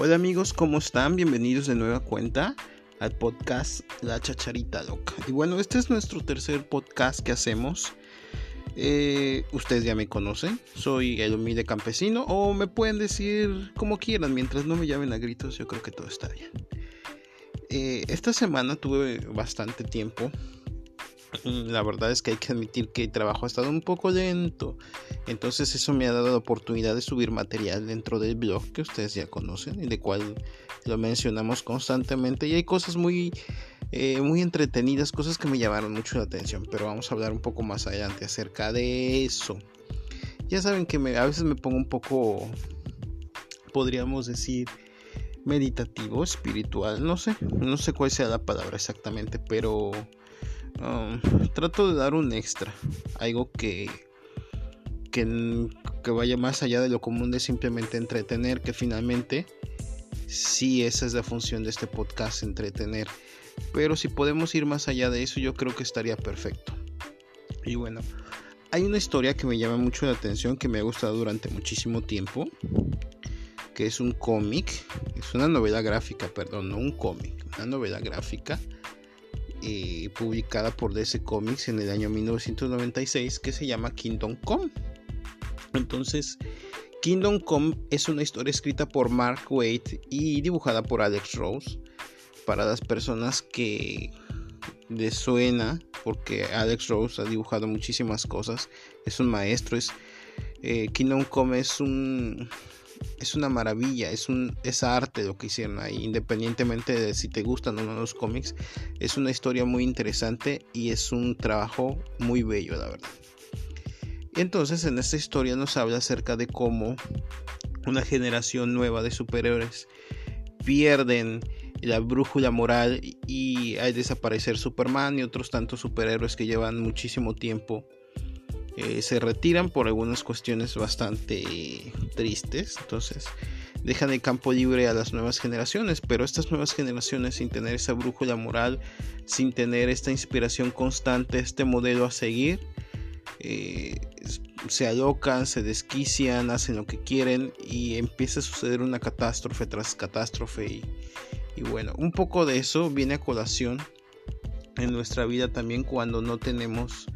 Hola amigos, ¿cómo están? Bienvenidos de nueva cuenta al podcast La Chacharita Loca. Y bueno, este es nuestro tercer podcast que hacemos. Eh, ustedes ya me conocen, soy el humilde campesino o me pueden decir como quieran, mientras no me llamen a gritos, yo creo que todo está bien. Eh, esta semana tuve bastante tiempo la verdad es que hay que admitir que el trabajo ha estado un poco lento. Entonces eso me ha dado la oportunidad de subir material dentro del blog que ustedes ya conocen y de cual lo mencionamos constantemente. Y hay cosas muy, eh, muy entretenidas, cosas que me llamaron mucho la atención. Pero vamos a hablar un poco más adelante acerca de eso. Ya saben que a veces me pongo un poco, podríamos decir, meditativo, espiritual. No sé, no sé cuál sea la palabra exactamente, pero Um, trato de dar un extra, algo que, que, que, vaya más allá de lo común de simplemente entretener, que finalmente sí esa es la función de este podcast, entretener. Pero si podemos ir más allá de eso, yo creo que estaría perfecto. Y bueno, hay una historia que me llama mucho la atención, que me ha gustado durante muchísimo tiempo, que es un cómic, es una novela gráfica, perdón, no un cómic, una novela gráfica eh, publicada por DC Comics en el año 1996 que se llama Kingdom Come. Entonces, Kingdom Come es una historia escrita por Mark Waid y dibujada por Alex Rose. Para las personas que les suena, porque Alex Rose ha dibujado muchísimas cosas, es un maestro, es eh, Kingdom Come es un es una maravilla, es, un, es arte lo que hicieron ahí, independientemente de si te gustan o no los cómics, es una historia muy interesante y es un trabajo muy bello, la verdad. Entonces en esta historia nos habla acerca de cómo una generación nueva de superhéroes pierden la brújula moral y al desaparecer Superman y otros tantos superhéroes que llevan muchísimo tiempo eh, se retiran por algunas cuestiones bastante tristes. Entonces dejan el campo libre a las nuevas generaciones, pero estas nuevas generaciones sin tener esa brújula moral, sin tener esta inspiración constante, este modelo a seguir, eh, se alocan, se desquician, hacen lo que quieren y empieza a suceder una catástrofe tras catástrofe y, y bueno, un poco de eso viene a colación en nuestra vida también cuando no tenemos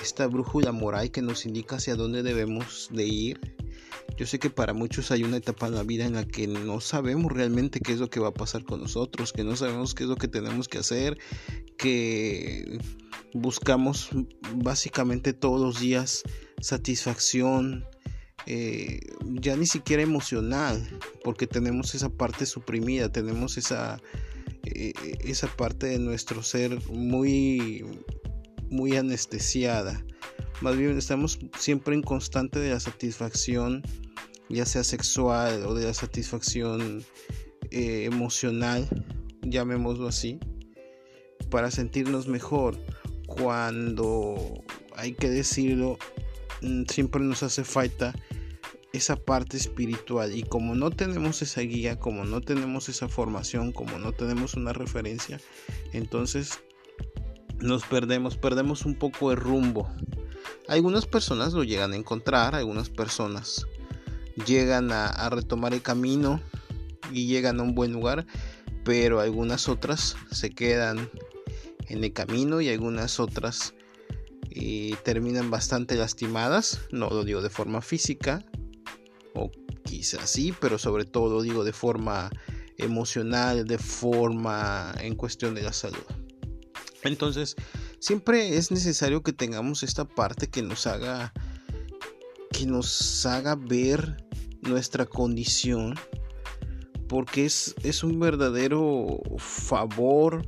esta brújula moral que nos indica hacia dónde debemos de ir. Yo sé que para muchos hay una etapa en la vida en la que no sabemos realmente qué es lo que va a pasar con nosotros, que no sabemos qué es lo que tenemos que hacer, que buscamos básicamente todos los días satisfacción, eh, ya ni siquiera emocional, porque tenemos esa parte suprimida, tenemos esa, eh, esa parte de nuestro ser muy muy anestesiada. Más bien estamos siempre en constante de la satisfacción, ya sea sexual o de la satisfacción eh, emocional, llamémoslo así, para sentirnos mejor. Cuando hay que decirlo, mm, siempre nos hace falta esa parte espiritual y como no tenemos esa guía, como no tenemos esa formación, como no tenemos una referencia, entonces nos perdemos, perdemos un poco de rumbo. Algunas personas lo llegan a encontrar, algunas personas llegan a, retomar el camino y llegan a un buen lugar, pero algunas otras se quedan en el camino y algunas otras eh, terminan bastante lastimadas, no lo digo de forma física, o quizás sí, pero sobre todo lo digo de forma emocional, de forma en cuestión de la salud. Entonces, siempre es necesario que tengamos esta parte que nos haga que nos haga ver nuestra condición porque es, es un verdadero favor,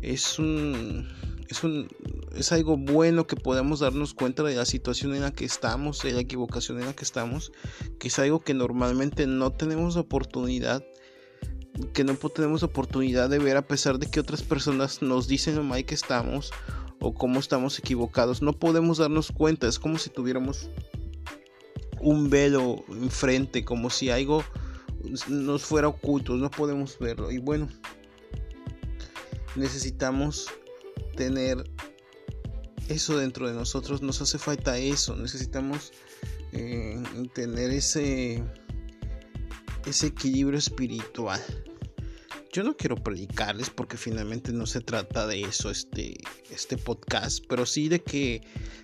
es un, es un es algo bueno que podamos darnos cuenta de la situación en la que estamos, de la equivocación en la que estamos, que es algo que normalmente no tenemos oportunidad que no tenemos oportunidad de ver a pesar de que otras personas nos dicen lo mal que estamos o cómo estamos equivocados. No podemos darnos cuenta, es como si tuviéramos un velo enfrente, como si algo nos fuera oculto, no podemos verlo. Y bueno, necesitamos tener eso dentro de nosotros, nos hace falta eso, necesitamos eh, tener ese ese equilibrio espiritual. Yo no quiero predicarles porque finalmente no se trata de eso este, este podcast, pero sí de que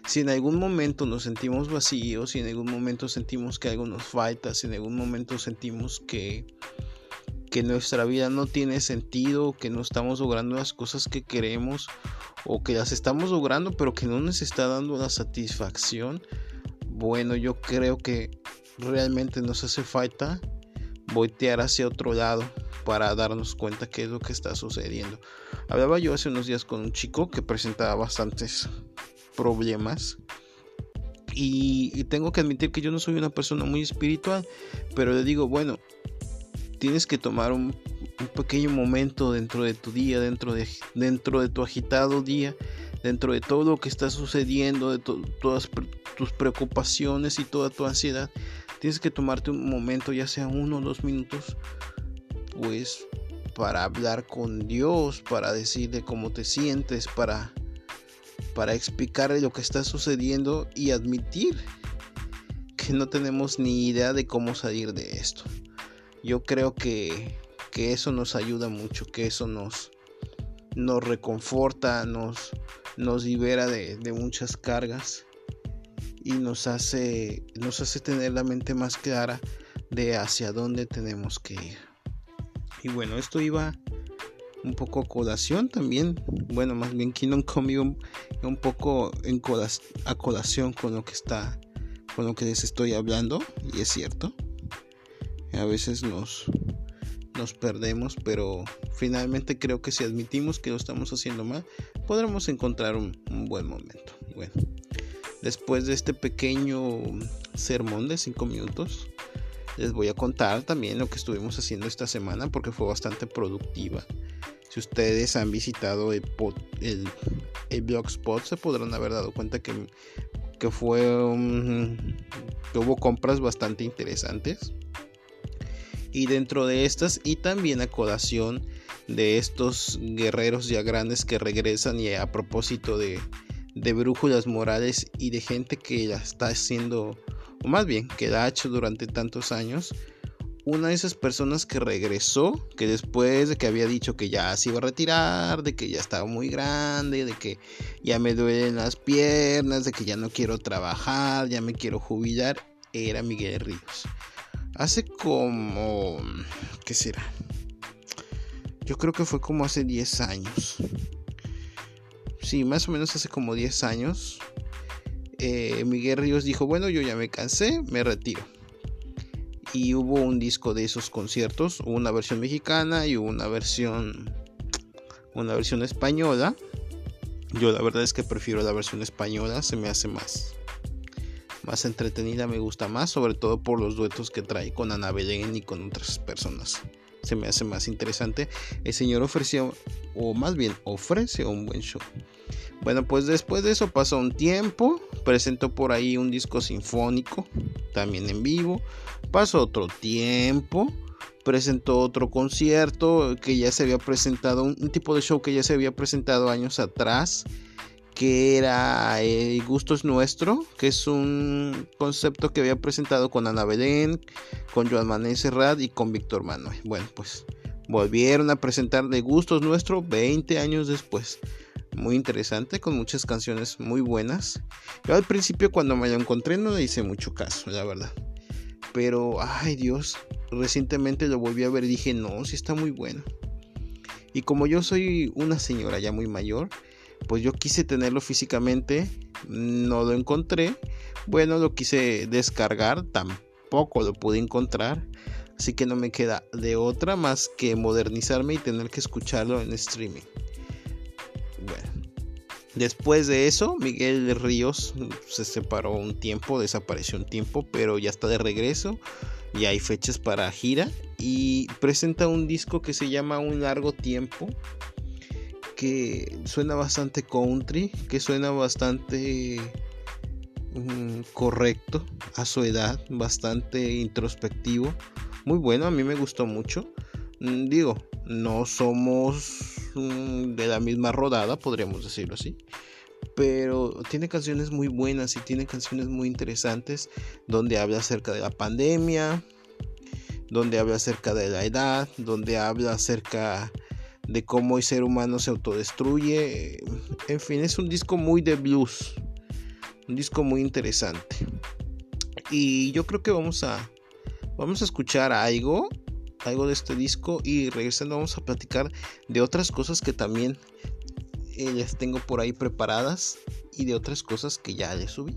si en algún momento nos sentimos vacíos, si en algún momento sentimos que algo nos falta, si en algún momento sentimos que, que nuestra vida no tiene sentido, que no estamos logrando las cosas que queremos o que las estamos logrando pero que no nos está dando la satisfacción, bueno, yo creo que realmente nos hace falta voltear hacia otro lado para darnos cuenta qué es lo que está sucediendo. Hablaba yo hace unos días con un chico que presentaba bastantes problemas y, tengo que admitir que yo no soy una persona muy espiritual, pero le digo, bueno, tienes que tomar un, pequeño momento dentro de tu día, dentro de, dentro de tu agitado día, dentro de todo lo que está sucediendo, de todas tus preocupaciones y toda tu ansiedad, tienes que tomarte un momento, ya sea uno o dos minutos, pues para hablar con Dios, para decirle cómo te sientes, para, para explicarle lo que está sucediendo y admitir que no tenemos ni idea de cómo salir de esto. Yo creo que, que eso nos ayuda mucho, que eso nos, nos reconforta, nos, nos libera de, de muchas cargas y nos hace, nos hace tener la mente más clara de hacia dónde tenemos que ir. Y bueno, esto iba un poco a colación también. Bueno, más bien Kingdom conmigo un, un poco en a colación con lo que está, con lo que les estoy hablando. Y es cierto. A veces nos, nos perdemos, pero finalmente creo que si admitimos que lo estamos haciendo mal, podremos encontrar un, un buen momento. Bueno, después de este pequeño sermón de 5 minutos, les voy a contar también lo que estuvimos haciendo esta semana porque fue bastante productiva. Si ustedes han visitado el, el, Blogspot se podrán haber dado cuenta que, que fue que hubo compras bastante interesantes. Y dentro de estas y también a colación de estos guerreros ya grandes que regresan y a propósito de, de brújulas morales y de gente que ya está haciendo o más bien que la ha hecho durante tantos años, una de esas personas que regresó, que después de que había dicho que ya se iba a retirar, de que ya estaba muy grande, de que ya me duelen las piernas, de que ya no quiero trabajar, ya me quiero jubilar, era Miguel Ríos. Hace como... ¿Qué será? Yo creo que fue como hace 10 años. Sí, más o menos hace como 10 años eh, Miguel Ríos dijo, bueno, yo ya me cansé, me retiro. Y hubo un disco de esos conciertos, una versión mexicana y una versión una versión española. Yo la verdad es que prefiero la versión española, se me hace más más entretenida, me gusta más, sobre todo por los duetos que trae con Ana Belén y con otras personas. Se me hace más interesante. El señor ofreció, o más bien ofrece un buen show. Bueno, pues después de eso pasó un tiempo, presentó por ahí un disco sinfónico, también en vivo. Pasó otro tiempo, presentó otro concierto que ya se había presentado, un, tipo de show que ya se había presentado años atrás, que era El Gusto es Nuestro, que es un concepto que había presentado con Ana Belén, con Joan Manuel Serrat y con Víctor Manuel. Bueno, pues volvieron a presentar De Gusto es Nuestro 20 años después muy interesante, con muchas canciones muy buenas. Yo al principio cuando me lo encontré no le hice mucho caso, la verdad. Pero, ay Dios, recientemente lo volví a ver y dije, no, sí está muy bueno. Y como yo soy una señora ya muy mayor, pues yo quise tenerlo físicamente, no lo encontré. Bueno, lo quise descargar, tampoco lo pude encontrar. Así que no me queda de otra más que modernizarme y tener que escucharlo en streaming. Después de eso, Miguel Ríos se separó un tiempo, desapareció un tiempo, pero ya está de regreso. Ya hay fechas para gira y presenta un disco que se llama Un largo tiempo, que suena bastante country, que suena bastante mm, correcto a su edad, bastante introspectivo. Muy bueno, a mí me gustó mucho. Mm, digo, no somos de la misma rodada, podríamos decirlo así. Pero tiene canciones muy buenas y tiene canciones muy interesantes donde habla acerca de la pandemia, donde habla acerca de la edad, donde habla acerca de cómo el ser humano se autodestruye. En fin, es un disco muy de blues, un disco muy interesante. Y yo creo que vamos a vamos a escuchar algo, algo de este disco y regresando vamos a platicar de otras cosas que también eh, les tengo por ahí preparadas y de otras cosas que ya les subí.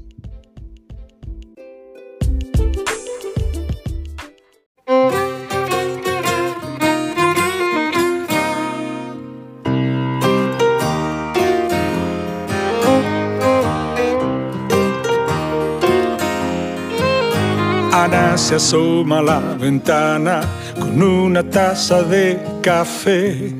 Ana se asoma la ventana con una taza de café.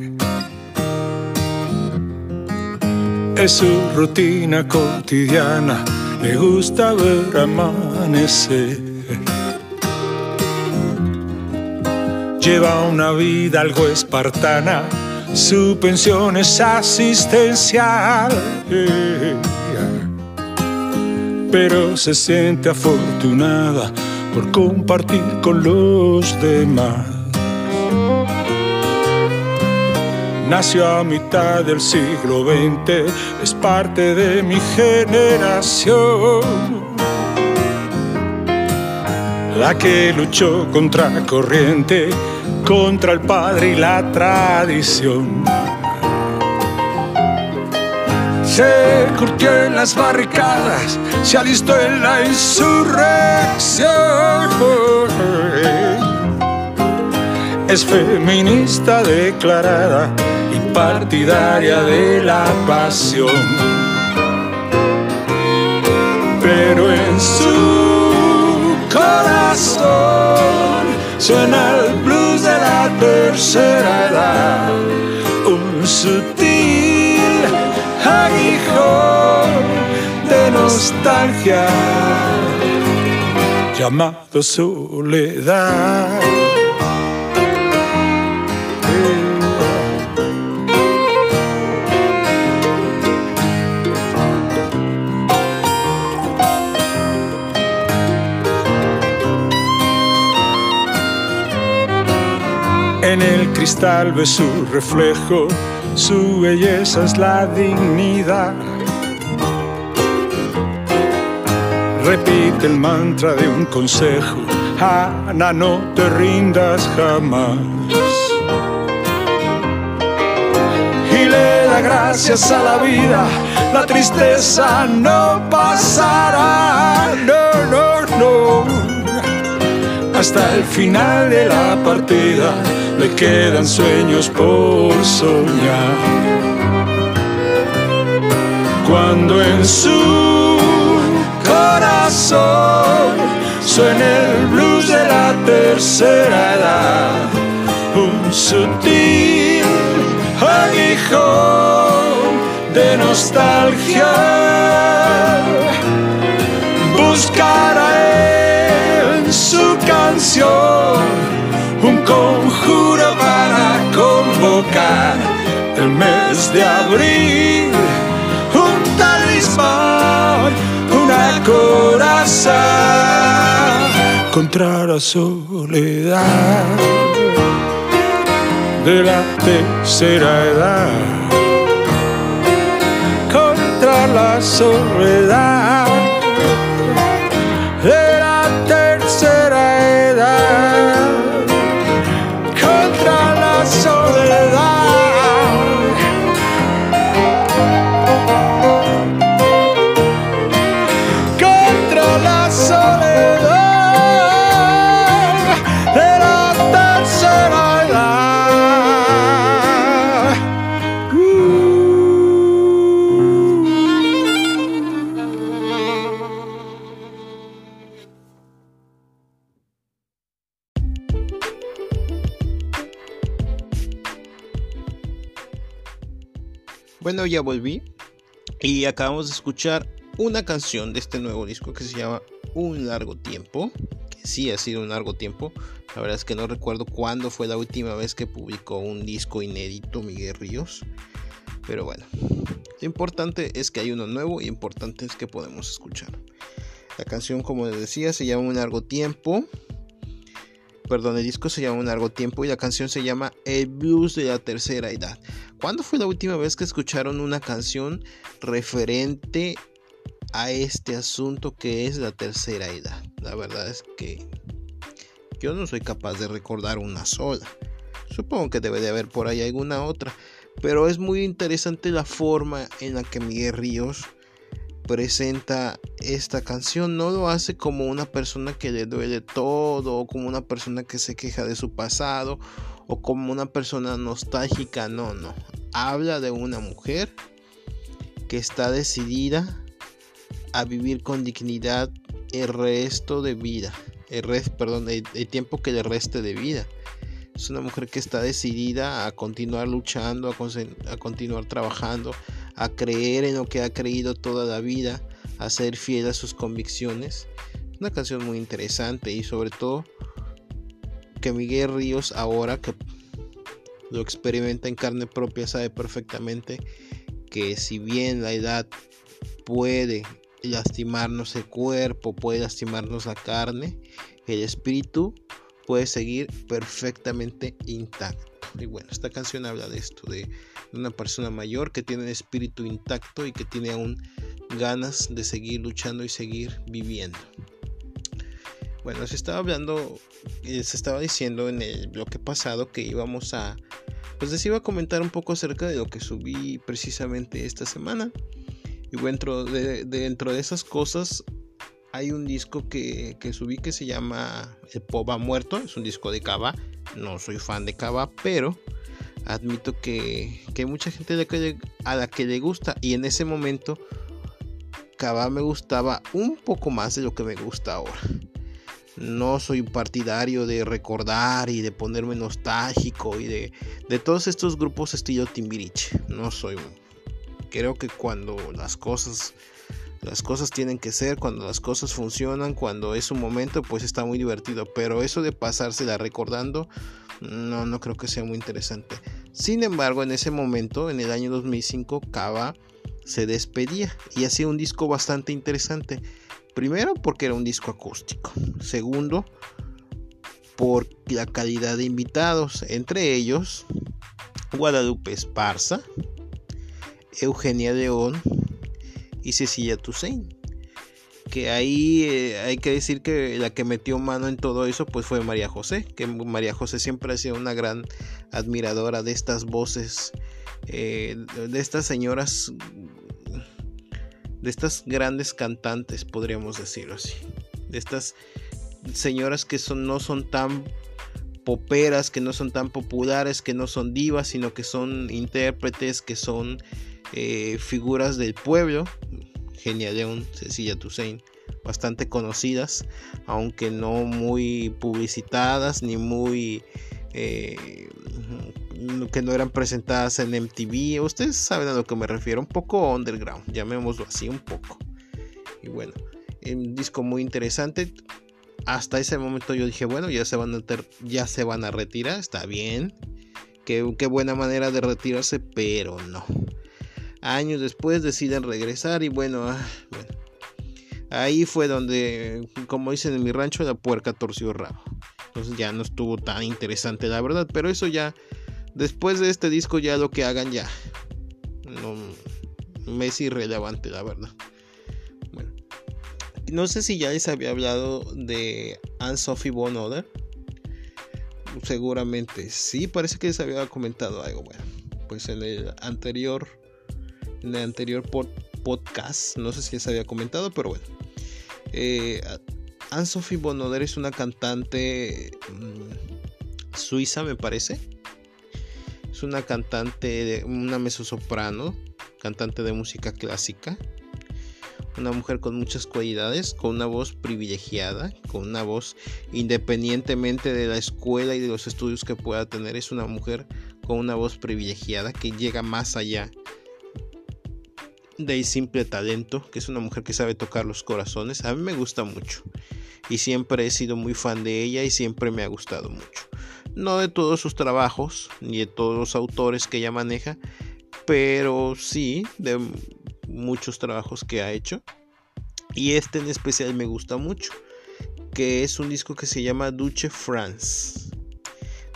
Es su rutina cotidiana, le gusta ver amanecer. Lleva una vida algo espartana, su pensión es asistencial pero se siente afortunada por compartir con los demás. Nació a mitad del siglo XX, es parte de mi generación. La que luchó contra corriente, contra el padre y la tradición se curtió en las barricadas, se alistó en la insurrección. Es feminista declarada y partidaria de la pasión. Pero en su corazón suena el blues de la tercera edad, un sutil de nostalgia llamado soledad. En el cristal ve su reflejo, su belleza es la dignidad. Repite el mantra de un consejo, Ana, no te rindas jamás. Y le da gracias a la vida, la tristeza no pasará, Hasta el final de la partida le quedan sueños por soñar. Cuando en su suena el blues de la tercera edad, un sutil aguijón de nostalgia. Buscará su canción un conjuro para convocar el mes de abril, un talismán corazón contra la soledad de la tercera edad. Contra la soledad Bueno, ya volví y acabamos de escuchar una canción de este nuevo disco que se llama Un largo tiempo. Que sí ha sido un largo tiempo. La verdad es que no recuerdo cuándo fue la última vez que publicó un disco inédito Miguel Ríos. Pero bueno, lo importante es que hay uno nuevo y importante es que podemos escuchar. La canción, como les decía, se llama Un largo tiempo. perdón, el disco se llama Un largo tiempo y la canción se llama El blues de la tercera edad. ¿Cuándo fue la última vez que escucharon una canción referente a este asunto que es la tercera edad? La verdad es que yo no soy capaz de recordar una sola. Supongo que debe de haber por ahí alguna otra. Pero es muy interesante la forma en la que Miguel Ríos presenta esta canción. No lo hace como una persona que le duele todo, o como una persona que se queja de su pasado, o como una persona nostálgica. No, no. Habla de una mujer que está decidida a vivir con dignidad el resto de vida. El perdón, el, el tiempo que le reste de vida. Es una mujer que está decidida a continuar luchando, a, continuar trabajando, a creer en lo que ha creído toda la vida, a ser fiel a sus convicciones. Una canción muy interesante y sobre todo que Miguel Ríos ahora que lo experimenta en carne propia sabe perfectamente que si bien la edad puede lastimarnos el cuerpo, puede lastimarnos la carne, el espíritu puede seguir perfectamente intacto. Y bueno, esta canción habla de esto, de una persona mayor que tiene el espíritu intacto y que tiene aún ganas de seguir luchando y seguir viviendo. Bueno, se estaba hablando, eh, se estaba diciendo en el bloque pasado que íbamos a, pues les iba a comentar un poco acerca de lo que subí precisamente esta semana. Y dentro de, dentro de esas cosas hay un disco que, subí que se llama El Pop ha muerto, es un disco de Cava, no soy fan de Cava, pero admito que, hay mucha gente a la que le gusta y en ese momento Cava me gustaba un poco más de lo que me gusta ahora. No soy partidario de recordar y de ponerme nostálgico y de, de todos estos grupos estilo Timbiriche. No soy. Creo que cuando las cosas las cosas tienen que ser, cuando las cosas funcionan, cuando es un momento, pues está muy divertido. Pero eso de pasársela recordando, no, no creo que sea muy interesante. Sin embargo, en ese momento, en el año 2005, Cava se despedía y hacía un disco bastante interesante. Primero, porque era un disco acústico. Segundo, por la calidad de invitados, entre ellos Guadalupe Esparza, Eugenia León, y Cecilia Toussaint. Que ahí eh, hay que decir que la que metió mano en todo eso pues fue María José, que María José siempre ha sido una gran admiradora de estas voces, eh, de estas señoras, de estas grandes cantantes, podríamos decirlo así, de estas señoras que son, no son tan poperas, que no son tan populares, que no son divas, sino que son intérpretes, que son eh, figuras del pueblo, Genia León, Cecilia Toussaint, bastante conocidas, aunque no muy publicitadas ni muy... Eh, que no eran presentadas en MTV. Ustedes saben a lo que me refiero, un poco underground, llamémoslo así, un poco. Y bueno, un disco muy interesante. Hasta ese momento yo dije, bueno, ya se van a, ya se van a retirar, está bien. Qué, qué buena manera de retirarse, pero no. Años después deciden regresar y bueno, ah, ahí fue donde, como dicen en mi rancho, la puerca torció rabo. Entonces ya no estuvo tan interesante la verdad, pero eso ya, después de este disco ya lo que hagan ya, no, me es irrelevante la verdad. Bueno, no sé si ya les había hablado de Anne-Sophie Von Oder. Seguramente sí, parece que les había comentado algo. Bueno, pues en el anterior en el anterior podcast. No sé si les había comentado, pero bueno. Eh, Anne-Sophie Bonoder es una cantante mm, suiza, me parece. Una cantante, una mezzosoprano, cantante de música clásica. Una mujer con muchas cualidades, con una voz privilegiada, con una voz independientemente de la escuela y de los estudios que pueda tener. Es una mujer con una voz privilegiada que llega más allá de simple talento, que es una mujer que sabe tocar los corazones. A mí me gusta mucho y siempre he sido muy fan de ella y siempre me ha gustado mucho. No de todos sus trabajos ni de todos los autores que ella maneja, pero sí de muchos trabajos que ha hecho. Y este en especial me gusta mucho. que es un disco que se llama Duche France.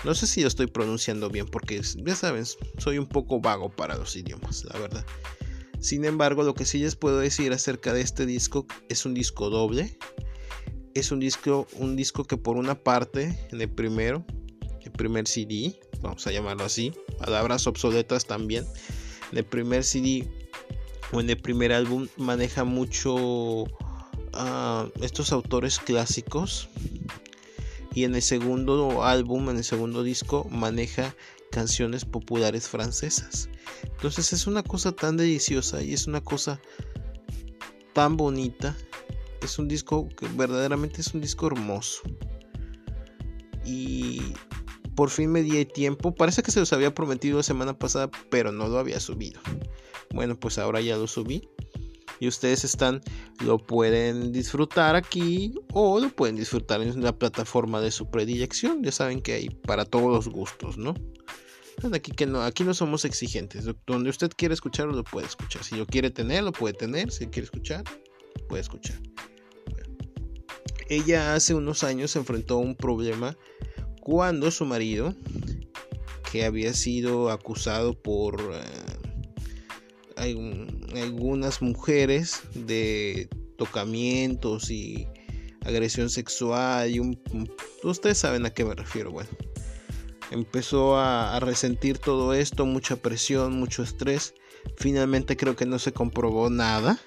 No sé si lo estoy pronunciando bien porque ya saben, soy un poco vago para los idiomas, la verdad. Sin embargo, lo que sí les puedo decir acerca de este disco es un disco doble. Es un disco, un disco que por una parte, en el primero, primer CD, vamos a llamarlo así, palabras obsoletas también, en el primer CD o en el primer álbum maneja mucho a estos autores clásicos y en el segundo álbum, en el segundo disco, maneja canciones populares francesas. Entonces es una cosa tan deliciosa y es una cosa tan bonita. Es un disco que verdaderamente es un disco hermoso. Y por fin me di tiempo. Parece que se los había prometido la semana pasada, pero no lo había subido. Bueno, pues ahora ya lo subí. Y ustedes están, lo pueden disfrutar aquí o lo pueden disfrutar en la plataforma de su predilección. Ya saben que hay para todos los gustos, ¿no? Aquí, que no, aquí no somos exigentes. Donde usted quiere escucharlo, lo puede escuchar. Si lo quiere tener, lo puede tener. Si quiere escuchar, puede escuchar. Ella hace unos años se enfrentó a un problema cuando su marido, que había sido acusado por eh, algunas mujeres de tocamientos y agresión sexual y ustedes saben a qué me refiero, bueno empezó a, resentir todo esto, mucha presión, mucho estrés. Finalmente creo que no se comprobó nada.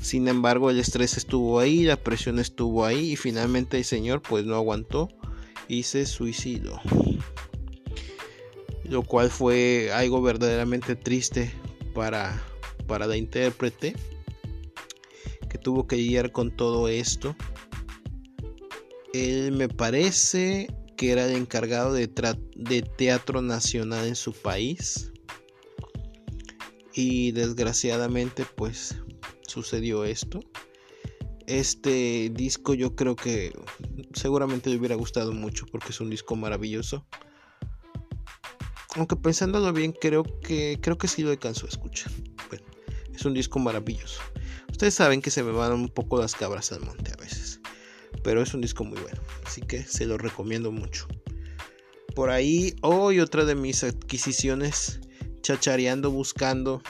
Sin embargo, el estrés estuvo ahí, la presión estuvo ahí y finalmente el señor pues no aguantó y se suicidó. Lo cual fue algo verdaderamente triste para, para la intérprete que tuvo que lidiar con todo esto. Él me parece que era el encargado de, de teatro nacional en su país. Y desgraciadamente pues sucedió esto. Este disco yo creo que seguramente le hubiera gustado mucho porque es un disco maravilloso. Aunque pensándolo bien creo que creo que sí lo alcanzó a escuchar. Bueno, es un disco maravilloso. Ustedes saben que se me van un poco las cabras al monte a veces. Pero es un disco muy bueno. Así que se lo recomiendo mucho. Por ahí, hoy otra de mis adquisiciones, chachareando, buscando.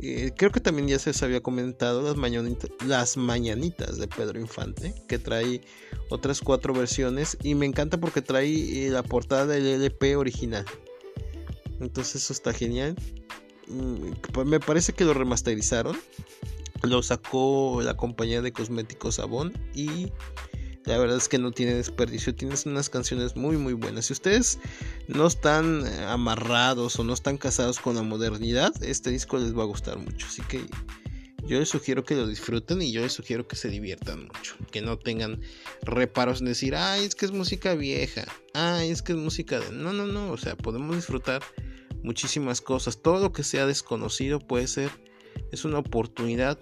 Eh, creo que también ya se les había comentado las, las mañanitas de Pedro Infante, que trae otras cuatro versiones. Y me encanta porque trae eh, la portada del LP original. Entonces eso está genial. Mm, me parece que lo remasterizaron. Lo sacó la compañía de cosméticos Avon y la verdad es que no tiene desperdicio. Tienes unas canciones muy muy buenas. Si ustedes no están eh, amarrados o no están casados con la modernidad, este disco les va a gustar mucho. Así que yo les sugiero que lo disfruten y yo les sugiero que se diviertan mucho. Que no tengan reparos en decir, ay, es que es música vieja. Ay, es que es música de... No, no, no. O sea, podemos disfrutar muchísimas cosas. Todo lo que sea desconocido puede ser... Es una oportunidad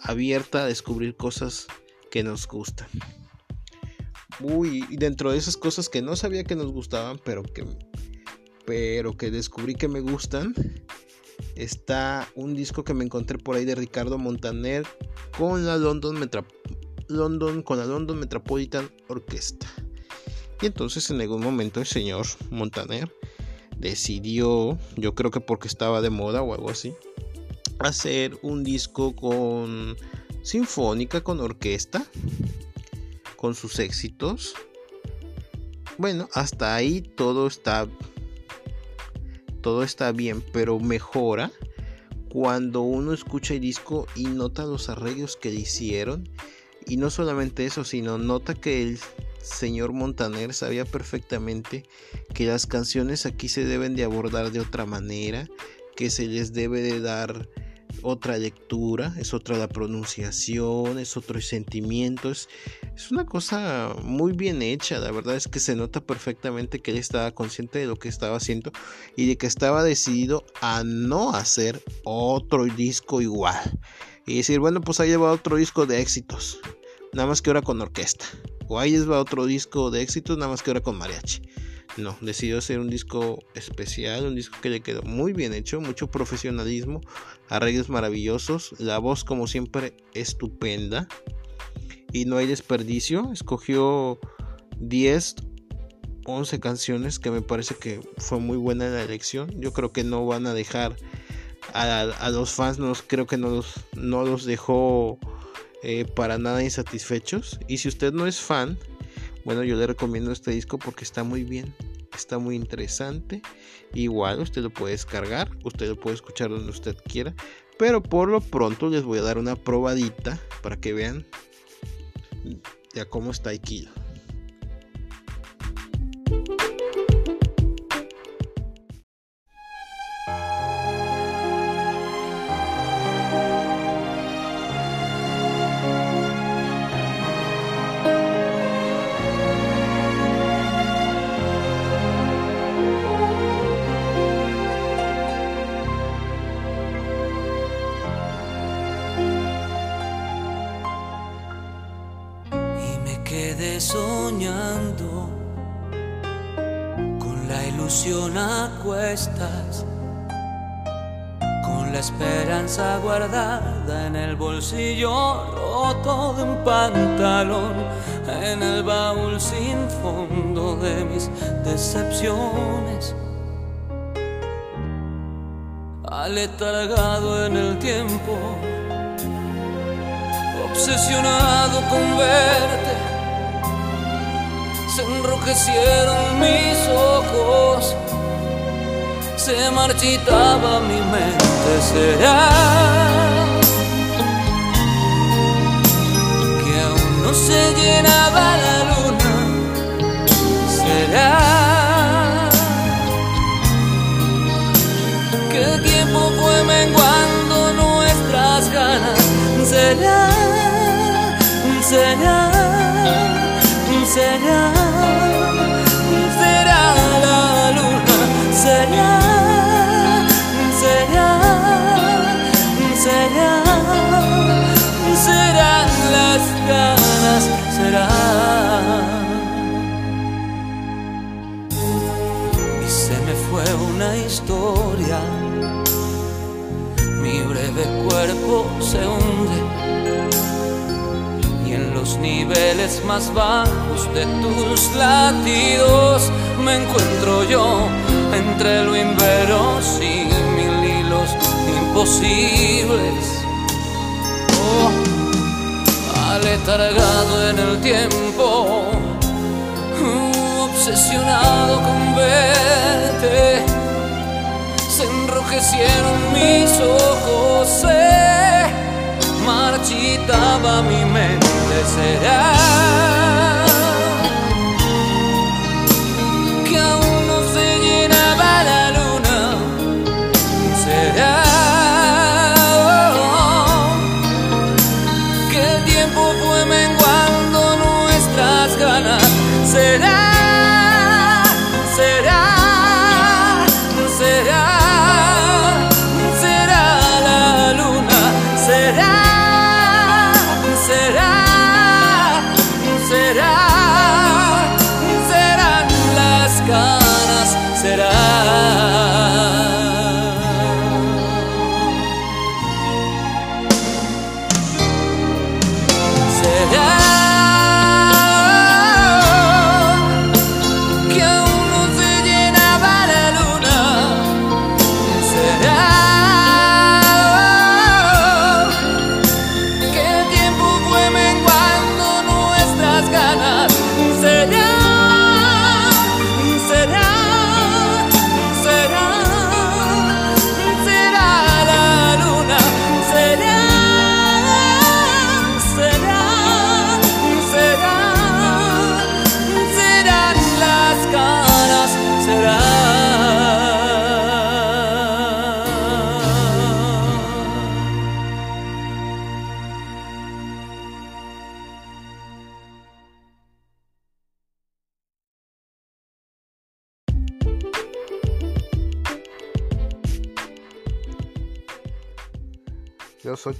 abierta a descubrir cosas que nos gustan. Uy, y dentro de esas cosas que no sabía que nos gustaban, pero que, pero que descubrí que me gustan, está un disco que me encontré por ahí de Ricardo Montaner con la London, London, con la London Metropolitan Orchestra. Y entonces en algún momento el señor Montaner decidió, yo creo que porque estaba de moda o algo así, hacer un disco con sinfónica, con orquesta con sus éxitos. Bueno, hasta ahí todo está todo está bien, pero mejora cuando uno escucha el disco y nota los arreglos que le hicieron. Y no solamente eso, sino nota que el señor Montaner sabía perfectamente que las canciones aquí se deben de abordar de otra manera, que se les debe de dar otra lectura, es otra la pronunciación, es otro sentimiento, es, una cosa muy bien hecha, la verdad es que se nota perfectamente que él estaba consciente de lo que estaba haciendo y de que estaba decidido a no hacer otro disco igual. Y decir, bueno, pues ahí va otro disco de éxitos, nada más que ahora con orquesta. O ahí va otro disco de éxitos, nada más que ahora con mariachi. No, decidió hacer un disco especial, un disco que le quedó muy bien hecho, mucho profesionalismo, arreglos maravillosos, la voz como siempre estupenda. y no hay desperdicio. Escogió 10, 11 canciones que me parece que fue muy buena la elección. Yo creo que no van a dejar a, los fans, no, creo que no los, no los dejó eh, para nada insatisfechos. Y si usted no es fan, bueno, yo le recomiendo este disco porque está muy bien, está muy interesante. Igual usted lo puede descargar, usted lo puede escuchar donde usted quiera. Pero por lo pronto les voy a dar una probadita para que vean ya cómo está Aikido. Con la esperanza guardada en el bolsillo roto de un pantalón, en el baúl sin fondo de mis decepciones. Aletargado en el tiempo, obsesionado con verte, se enrojecieron mis ojos. Se marchitaba mi mente, será que aún no se llenaba la luna, será que el tiempo fue menguando nuestras ganas, será, será, será, será la luna, será. Y se me fue una historia, mi breve cuerpo se hunde. En los niveles más bajos de tus latidos me encuentro yo entre lo inverosímil y los imposibles. Oh aletargado en el tiempo, obsesionado con verte. Se enrojecieron mis ojos, se marchitaba mi mente. Será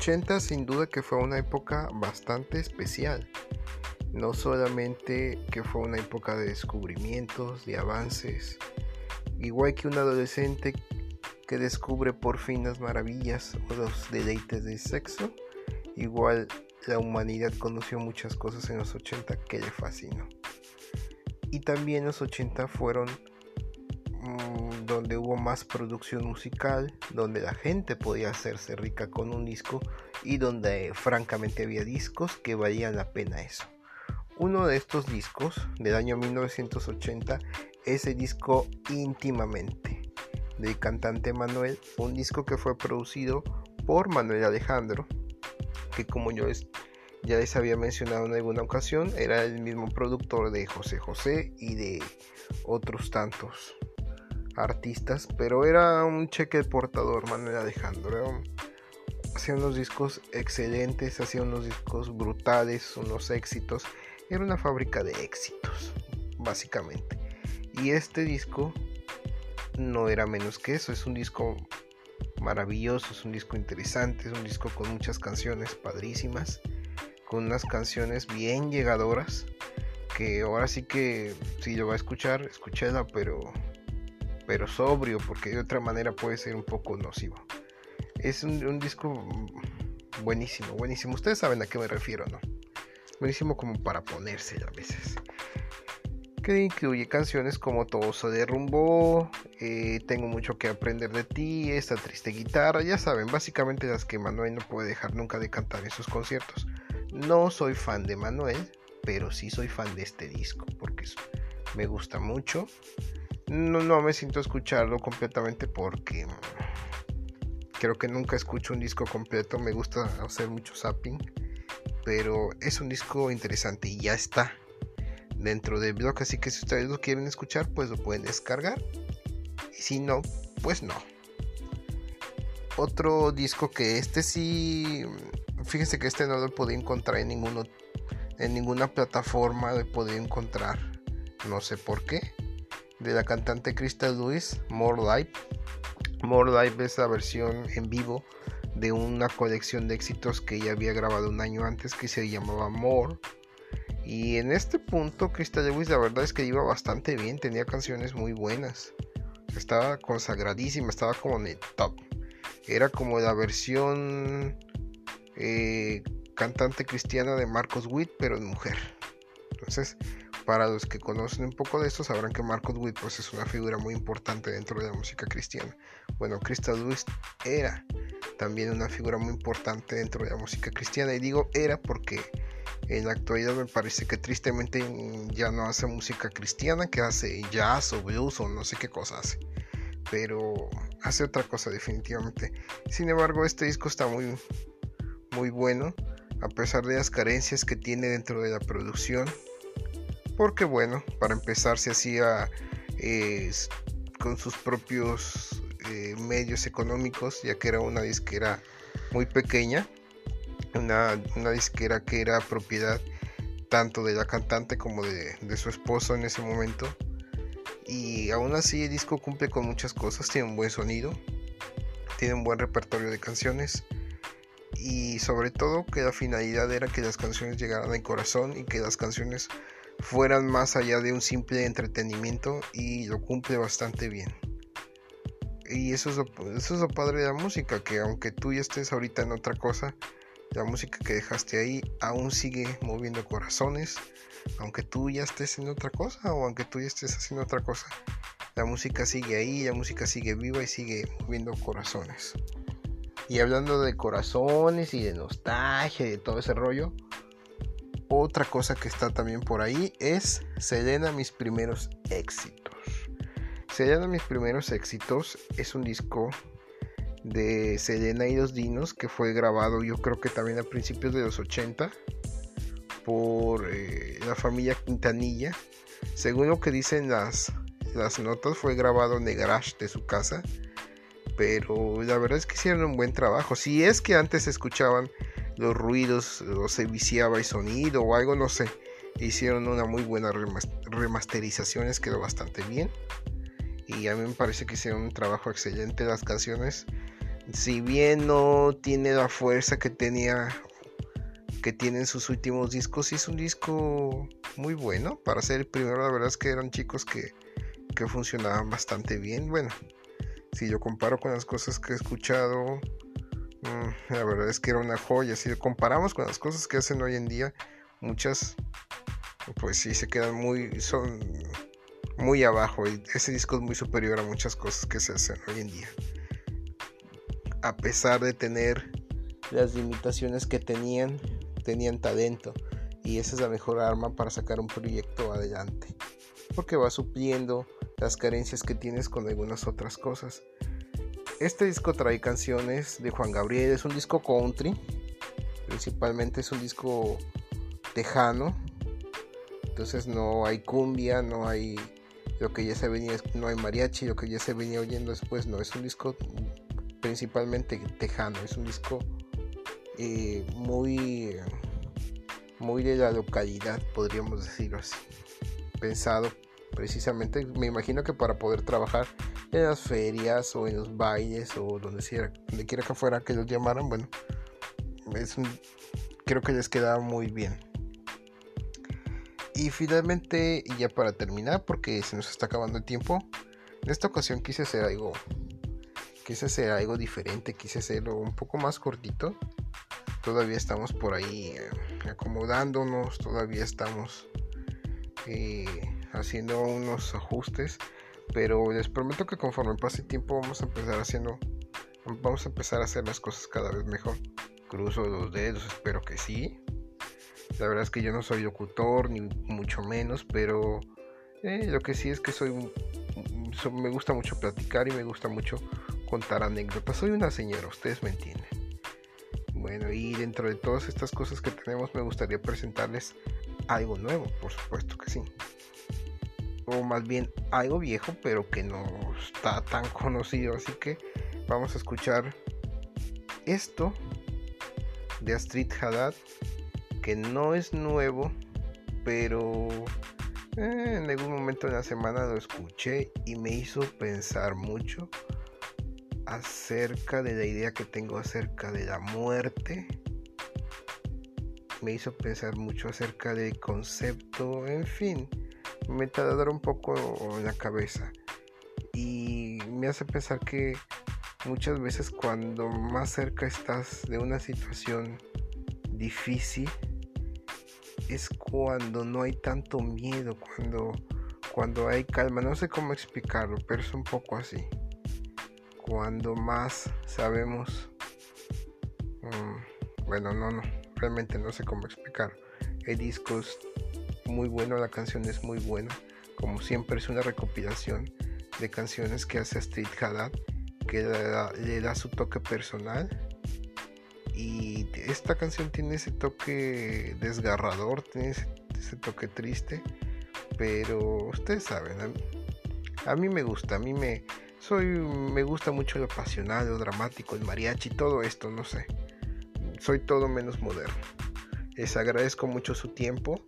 80 sin duda que fue una época bastante especial. No solamente que fue una época de descubrimientos, de avances, igual que un adolescente que descubre por fin las maravillas o los deleites del sexo, igual la humanidad conoció muchas cosas en los 80 que le fascinó. Y también los 80 fueron donde hubo más producción musical, donde la gente podía hacerse rica con un disco y donde francamente había discos que valían la pena eso. Uno de estos discos del año 1980 es el disco Íntimamente del cantante Manuel, un disco que fue producido por Manuel Alejandro, que como yo ya les había mencionado en alguna ocasión, era el mismo productor de José José y de otros tantos artistas, pero era un cheque portador Manuel Alejandro. hacía unos discos excelentes, hacía unos discos brutales, unos éxitos. Era una fábrica de éxitos, básicamente. Y este disco no era menos que eso, es un disco maravilloso, es un disco interesante, es un disco con muchas canciones padrísimas, con unas canciones bien llegadoras, que ahora sí que si lo va a escuchar, escúchela, pero, pero sobrio, porque de otra manera puede ser un poco nocivo. Es un, disco buenísimo, buenísimo. Ustedes saben a qué me refiero, ¿no? Buenísimo como para ponerse a veces que incluye canciones como Todo se derrumbó, eh, Tengo mucho que aprender de ti, Esta triste guitarra, ya saben, básicamente las que Manuel no puede dejar nunca de cantar en sus conciertos. No soy fan de Manuel, pero sí soy fan de este disco, porque me gusta mucho. No, no me siento escucharlo completamente porque creo que nunca escucho un disco completo, me gusta hacer mucho zapping, pero es un disco interesante y ya está dentro del blog. Así que si ustedes lo quieren escuchar, pues lo pueden descargar. Y si no, pues no. Otro disco que este sí. Fíjense que este no lo podía encontrar en ninguno. En ninguna plataforma lo podía encontrar. No sé por qué. De la cantante Crystal Lewis, More Life. More Life es la versión en vivo de una colección de éxitos que ella había grabado un año antes que se llamaba More y en este punto, Crystal Lewis la verdad es que iba bastante bien, tenía canciones muy buenas. Estaba consagradísima, estaba como en el top. Era como la versión eh, cantante cristiana de Marcos Witt, pero en mujer. Entonces, para los que conocen un poco de esto, sabrán que Marcos Witt pues, es una figura muy importante dentro de la música cristiana. Bueno, Crystal Lewis era también una figura muy importante dentro de la música cristiana. Y digo era porque en la actualidad me parece que tristemente ya no hace música cristiana, que hace jazz o blues o no sé qué cosa hace. Pero hace otra cosa definitivamente. Sin embargo, este disco está muy, muy bueno, a pesar de las carencias que tiene dentro de la producción. Porque bueno, para empezar se hacía con sus propios eh, medios económicos, ya que era una disquera muy pequeña una, disquera que era propiedad tanto de la cantante como de, su esposo en ese momento. Y aún así el disco cumple con muchas cosas, tiene un buen sonido, tiene un buen repertorio de canciones y sobre todo que la finalidad era que las canciones llegaran al corazón y que las canciones fueran más allá de un simple entretenimiento y lo cumple bastante bien. Y eso es, eso es lo padre de la música, que aunque tú ya estés ahorita en otra cosa, la música que dejaste ahí aún sigue moviendo corazones, aunque tú ya estés en otra cosa o aunque tú ya estés haciendo otra cosa. La música sigue ahí, la música sigue viva y sigue moviendo corazones. Y hablando de corazones y de nostalgia y de todo ese rollo, otra cosa que está también por ahí es Selena mis primeros éxitos. Selena mis primeros éxitos es un disco de Selena y los Dinos, que fue grabado yo creo que también a principios de los 80 por eh, la familia Quintanilla. Según lo que dicen las, las notas, fue grabado en el garage de su casa. Pero la verdad es que hicieron un buen trabajo. Si es que antes escuchaban los ruidos o se viciaba el sonido o algo, no sé. Hicieron una muy buena remasterización, quedó bastante bien. Y a mí me parece que hicieron un trabajo excelente las canciones si bien no tiene la fuerza que tenía que tienen sus últimos discos, es un disco muy bueno para ser el primero. La verdad es que eran chicos que, que funcionaban bastante bien. Bueno, si yo comparo con las cosas que he escuchado, mm, la verdad es que era una joya. Si lo comparamos con las cosas que hacen hoy en día, muchas, pues sí, se quedan muy, son muy abajo. Y ese disco es muy superior a muchas cosas que se hacen hoy en día. A pesar de tener las limitaciones que tenían, tenían talento. Y esa es la mejor arma para sacar un proyecto adelante. Porque va supliendo las carencias que tienes con algunas otras cosas. Este disco trae canciones de Juan Gabriel, es un disco country, principalmente es un disco tejano, entonces no hay cumbia, no hay lo que ya se venía, no hay mariachi, lo que ya se venía oyendo después, no, es un disco principalmente tejano, es un disco eh, muy, muy de la localidad, podríamos decirlo así, pensado precisamente, me imagino que para poder trabajar en las ferias o en los bailes o donde, quiera, donde quiera que fuera que los llamaran, bueno, es creo que les queda muy bien. Y finalmente, y ya para terminar, porque se nos está acabando el tiempo, en esta ocasión quise hacer algo, quise hacer algo diferente, quise hacerlo un poco más cortito. Todavía estamos por ahí eh, acomodándonos, todavía estamos eh, haciendo unos ajustes pero les prometo que conforme pase el tiempo vamos a empezar haciendo vamos a empezar a hacer las cosas cada vez mejor. Cruzo los dedos espero que sí. La verdad es que yo no soy locutor ni mucho menos pero eh, lo que sí es que soy me gusta mucho platicar y me gusta mucho contar anécdotas. Soy una señora ustedes me entienden. Bueno y dentro de todas estas cosas que tenemos me gustaría presentarles algo nuevo por supuesto que sí o más bien algo viejo, pero que no está tan conocido. Así que vamos a escuchar esto de Astrid Haddad, que no es nuevo, pero eh, en algún momento de la semana lo escuché y me hizo pensar mucho acerca de la idea que tengo acerca de la muerte. Me hizo pensar mucho acerca del concepto, en fin me dar un poco la cabeza y me hace pensar que muchas veces cuando más cerca estás de una situación difícil es cuando no hay tanto miedo, cuando, cuando hay calma. No sé cómo explicarlo, pero es un poco así. Cuando más sabemos... Mm, bueno, no, no, realmente no sé cómo explicar. Hay discos muy bueno, la canción es muy buena. Como siempre es una recopilación de canciones que hace Street Haddad, que le da, su toque personal. Y esta canción tiene ese toque desgarrador, tiene ese, toque triste, pero ustedes saben, a mí, me gusta, a mí me, soy, me gusta mucho lo apasionado, lo dramático, el mariachi, todo esto, no sé. Soy todo menos moderno. Les agradezco mucho su tiempo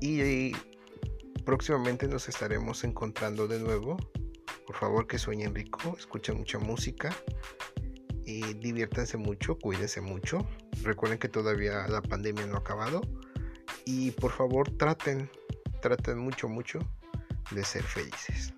y próximamente nos estaremos encontrando de nuevo. Por favor que sueñen rico, escuchen mucha música y diviértanse mucho, cuídense mucho. Recuerden que todavía la pandemia no ha acabado. Y por favor traten, traten mucho, mucho de ser felices.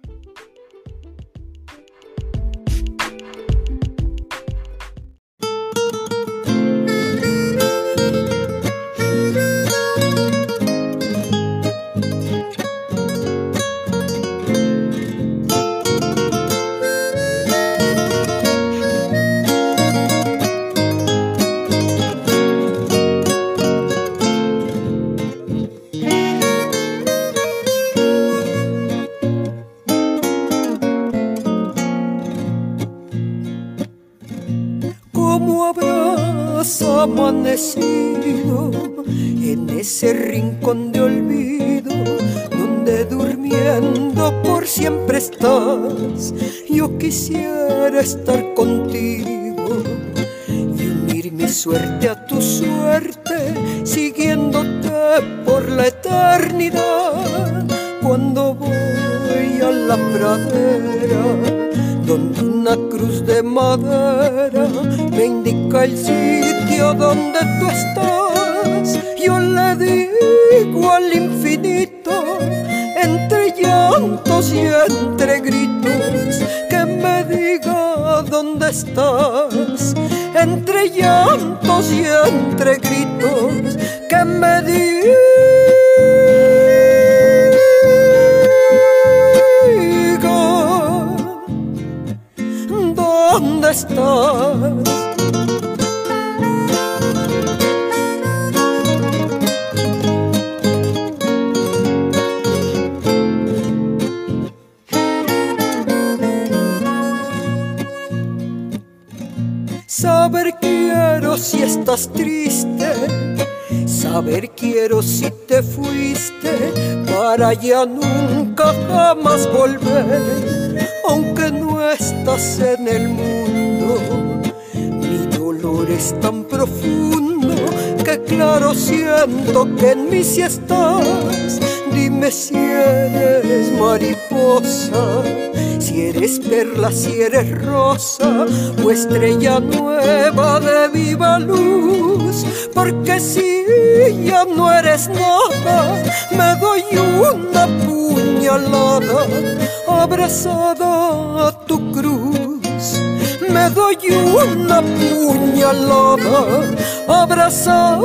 En ese rincón de olvido donde durmiendo por siempre estás. Yo quisiera estar contigo y unir mi suerte a tu suerte, siguiéndote por la eternidad. Cuando voy a la pradera una cruz de madera me indica el sitio donde tú estás. Yo le digo al infinito, entre llantos y entre gritos, que me diga dónde estás. Entre llantos y entre gritos triste, saber quiero si te fuiste para ya nunca jamás volver, aunque no estás en el mundo. Mi dolor es tan profundo que claro siento que en mí si estás. Dime si eres mariposa si eres perla, si eres rosa o estrella nueva de viva luz. Porque si ya no eres nada, me doy una puñalada abrazada a tu cruz. Me doy una puñalada abrazada